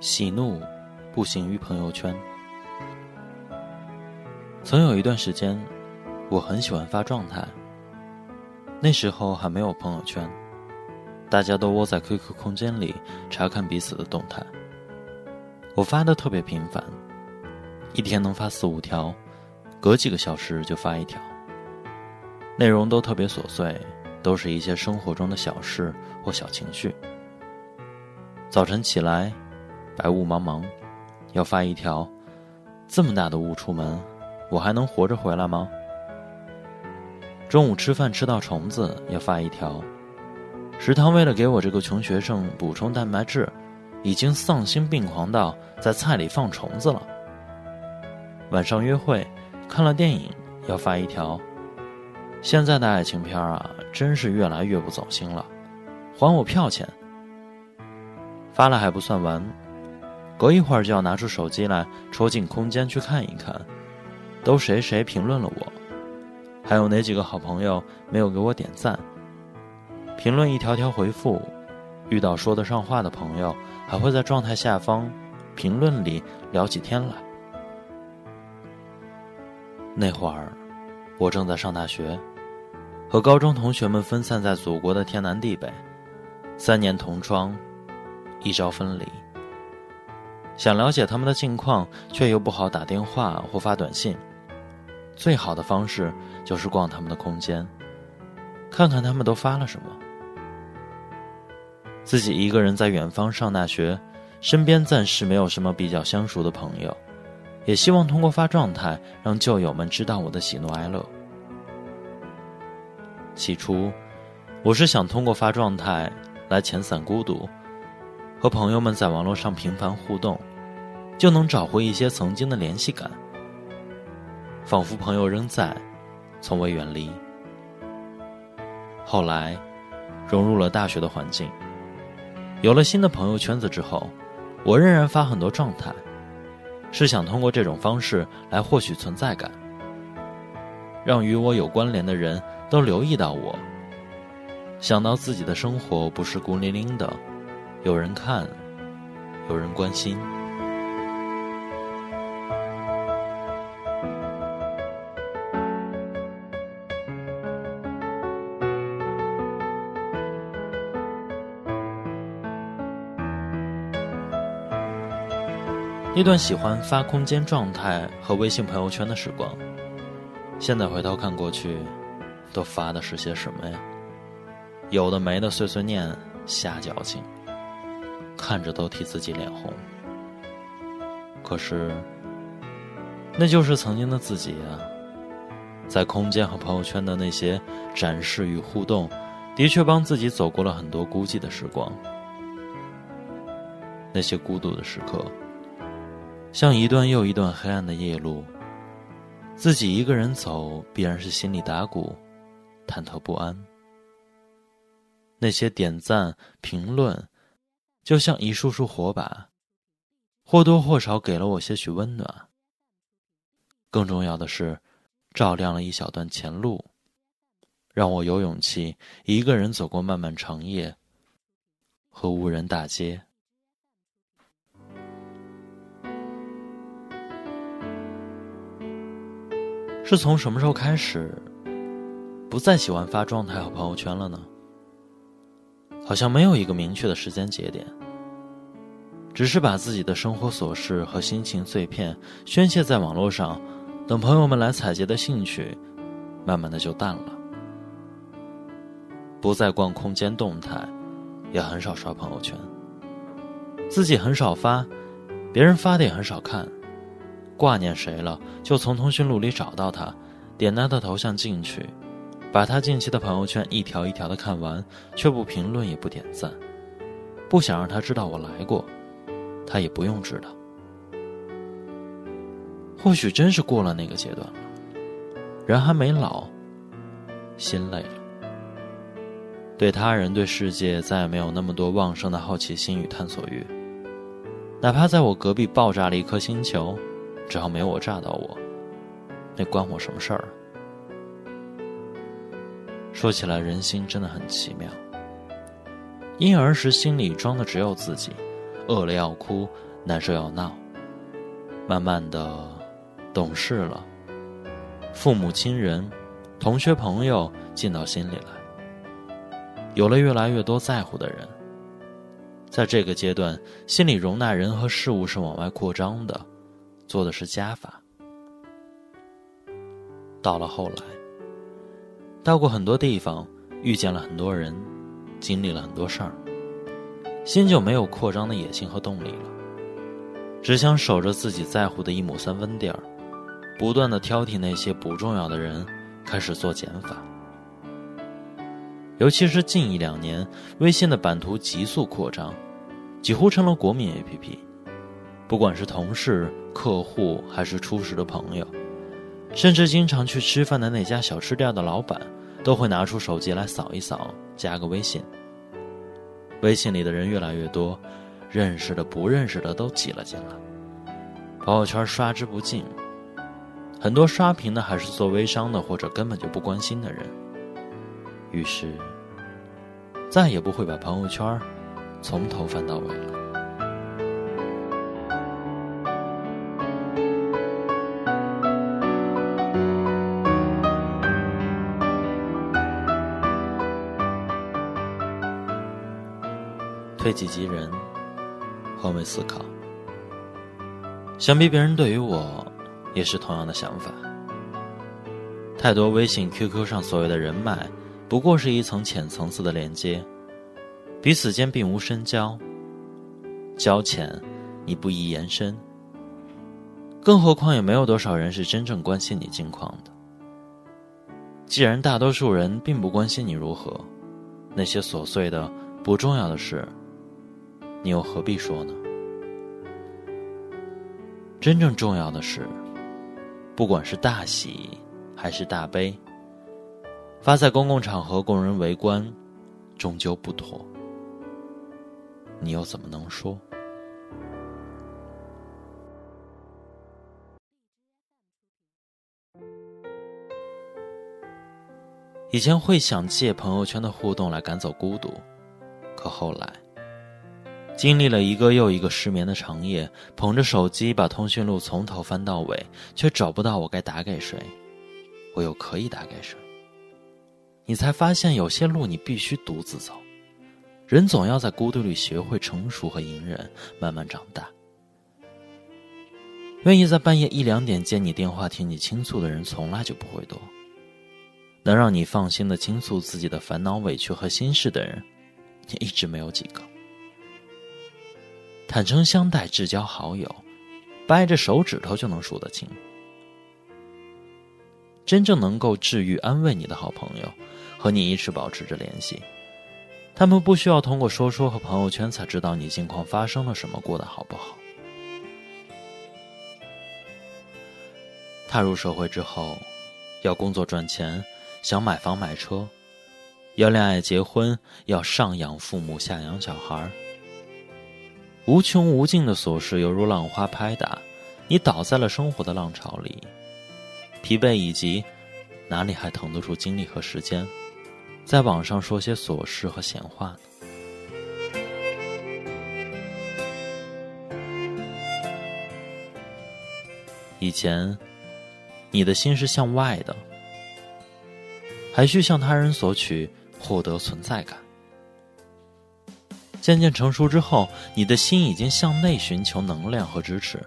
喜怒不形于朋友圈。曾有一段时间，我很喜欢发状态。那时候还没有朋友圈，大家都窝在 QQ 空间里查看彼此的动态。我发的特别频繁，一天能发四五条，隔几个小时就发一条。内容都特别琐碎，都是一些生活中的小事或小情绪。早晨起来。白雾茫茫，要发一条，这么大的雾出门，我还能活着回来吗？中午吃饭吃到虫子，要发一条，食堂为了给我这个穷学生补充蛋白质，已经丧心病狂到在菜里放虫子了。晚上约会，看了电影要发一条，现在的爱情片啊，真是越来越不走心了，还我票钱。发了还不算完。隔一会儿就要拿出手机来戳进空间去看一看，都谁谁评论了我，还有哪几个好朋友没有给我点赞？评论一条条回复，遇到说得上话的朋友，还会在状态下方评论里聊起天来。那会儿，我正在上大学，和高中同学们分散在祖国的天南地北，三年同窗，一朝分离。想了解他们的近况，却又不好打电话或发短信。最好的方式就是逛他们的空间，看看他们都发了什么。自己一个人在远方上大学，身边暂时没有什么比较相熟的朋友，也希望通过发状态让旧友们知道我的喜怒哀乐。起初，我是想通过发状态来遣散孤独，和朋友们在网络上频繁互动。就能找回一些曾经的联系感，仿佛朋友仍在，从未远离。后来，融入了大学的环境，有了新的朋友圈子之后，我仍然发很多状态，是想通过这种方式来获取存在感，让与我有关联的人都留意到我，想到自己的生活不是孤零零的，有人看，有人关心。那段喜欢发空间状态和微信朋友圈的时光，现在回头看过去，都发的是些什么呀？有的没的碎碎念、瞎矫情，看着都替自己脸红。可是，那就是曾经的自己啊！在空间和朋友圈的那些展示与互动，的确帮自己走过了很多孤寂的时光。那些孤独的时刻。像一段又一段黑暗的夜路，自己一个人走，必然是心里打鼓，忐忑不安。那些点赞、评论，就像一束束火把，或多或少给了我些许温暖。更重要的是，照亮了一小段前路，让我有勇气一个人走过漫漫长夜和无人大街。是从什么时候开始，不再喜欢发状态和朋友圈了呢？好像没有一个明确的时间节点，只是把自己的生活琐事和心情碎片宣泄在网络上，等朋友们来采集的兴趣，慢慢的就淡了。不再逛空间动态，也很少刷朋友圈，自己很少发，别人发的也很少看。挂念谁了，就从通讯录里找到他，点他的头像进去，把他近期的朋友圈一条一条的看完，却不评论也不点赞，不想让他知道我来过，他也不用知道。或许真是过了那个阶段了，人还没老，心累了，对他人对世界再也没有那么多旺盛的好奇心与探索欲，哪怕在我隔壁爆炸了一颗星球。只要没我炸到我，那关我什么事儿？说起来，人心真的很奇妙。婴儿时心里装的只有自己，饿了要哭，难受要闹，慢慢的懂事了，父母亲人、同学朋友进到心里来，有了越来越多在乎的人。在这个阶段，心里容纳人和事物是往外扩张的，做的是加法。到了后来，到过很多地方，遇见了很多人，经历了很多事儿，心就没有扩张的野心和动力了，只想守着自己在乎的一亩三分地儿，不断的挑剔那些不重要的人，开始做减法。尤其是近一两年，微信的版图急速扩张，几乎成了国民 APP。不管是同事、客户，还是初识的朋友，甚至经常去吃饭的那家小吃店的老板，都会拿出手机来扫一扫，加个微信。微信里的人越来越多，认识的、不认识的都挤了进来，朋友圈刷之不尽。很多刷屏的还是做微商的，或者根本就不关心的人。于是，再也不会把朋友圈从头翻到尾了。推己及人，换位思考。想必别人对于我也是同样的想法。太多微信、QQ 上所谓的人脉。不过是一层浅层次的连接，彼此间并无深交。交浅，你不宜延伸。更何况也没有多少人是真正关心你近况的。既然大多数人并不关心你如何，那些琐碎的、不重要的事，你又何必说呢？真正重要的是，不管是大喜还是大悲。发在公共场合供人围观，终究不妥。你又怎么能说？以前会想借朋友圈的互动来赶走孤独，可后来经历了一个又一个失眠的长夜，捧着手机把通讯录从头翻到尾，却找不到我该打给谁，我又可以打给谁？你才发现，有些路你必须独自走。人总要在孤独里学会成熟和隐忍，慢慢长大。愿意在半夜一两点接你电话听你倾诉的人，从来就不会多。能让你放心的倾诉自己的烦恼、委屈和心事的人，也一直没有几个。坦诚相待、至交好友，掰着手指头就能数得清。真正能够治愈、安慰你的好朋友。和你一直保持着联系，他们不需要通过说说和朋友圈才知道你近况发生了什么，过得好不好。踏入社会之后，要工作赚钱，想买房买车，要恋爱结婚，要上养父母下养小孩无穷无尽的琐事犹如浪花拍打，你倒在了生活的浪潮里，疲惫以及哪里还腾得出精力和时间？在网上说些琐事和闲话呢。以前，你的心是向外的，还需向他人索取，获得存在感。渐渐成熟之后，你的心已经向内寻求能量和支持。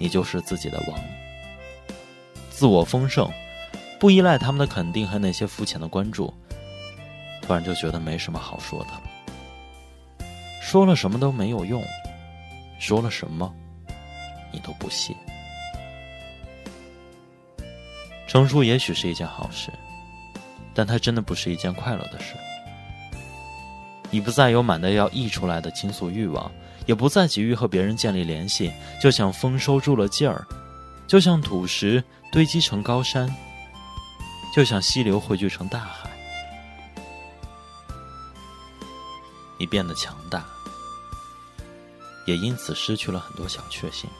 你就是自己的王，自我丰盛。不依赖他们的肯定和那些肤浅的关注，突然就觉得没什么好说的了。说了什么都没有用，说了什么你都不信。成熟也许是一件好事，但它真的不是一件快乐的事。你不再有满的要溢出来的倾诉欲望，也不再急于和别人建立联系，就像丰收住了劲儿，就像土石堆积成高山。就像溪流汇聚成大海，你变得强大，也因此失去了很多小确幸。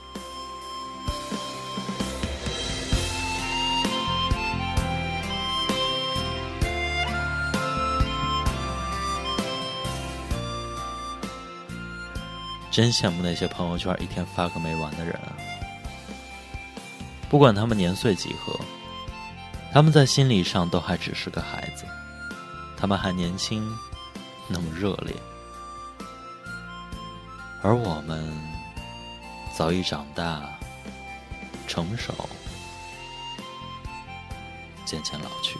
真羡慕那些朋友圈一天发个没完的人啊！不管他们年岁几何，他们在心理上都还只是个孩子，他们还年轻，那么热烈，而我们早已长大、成熟，渐渐老去。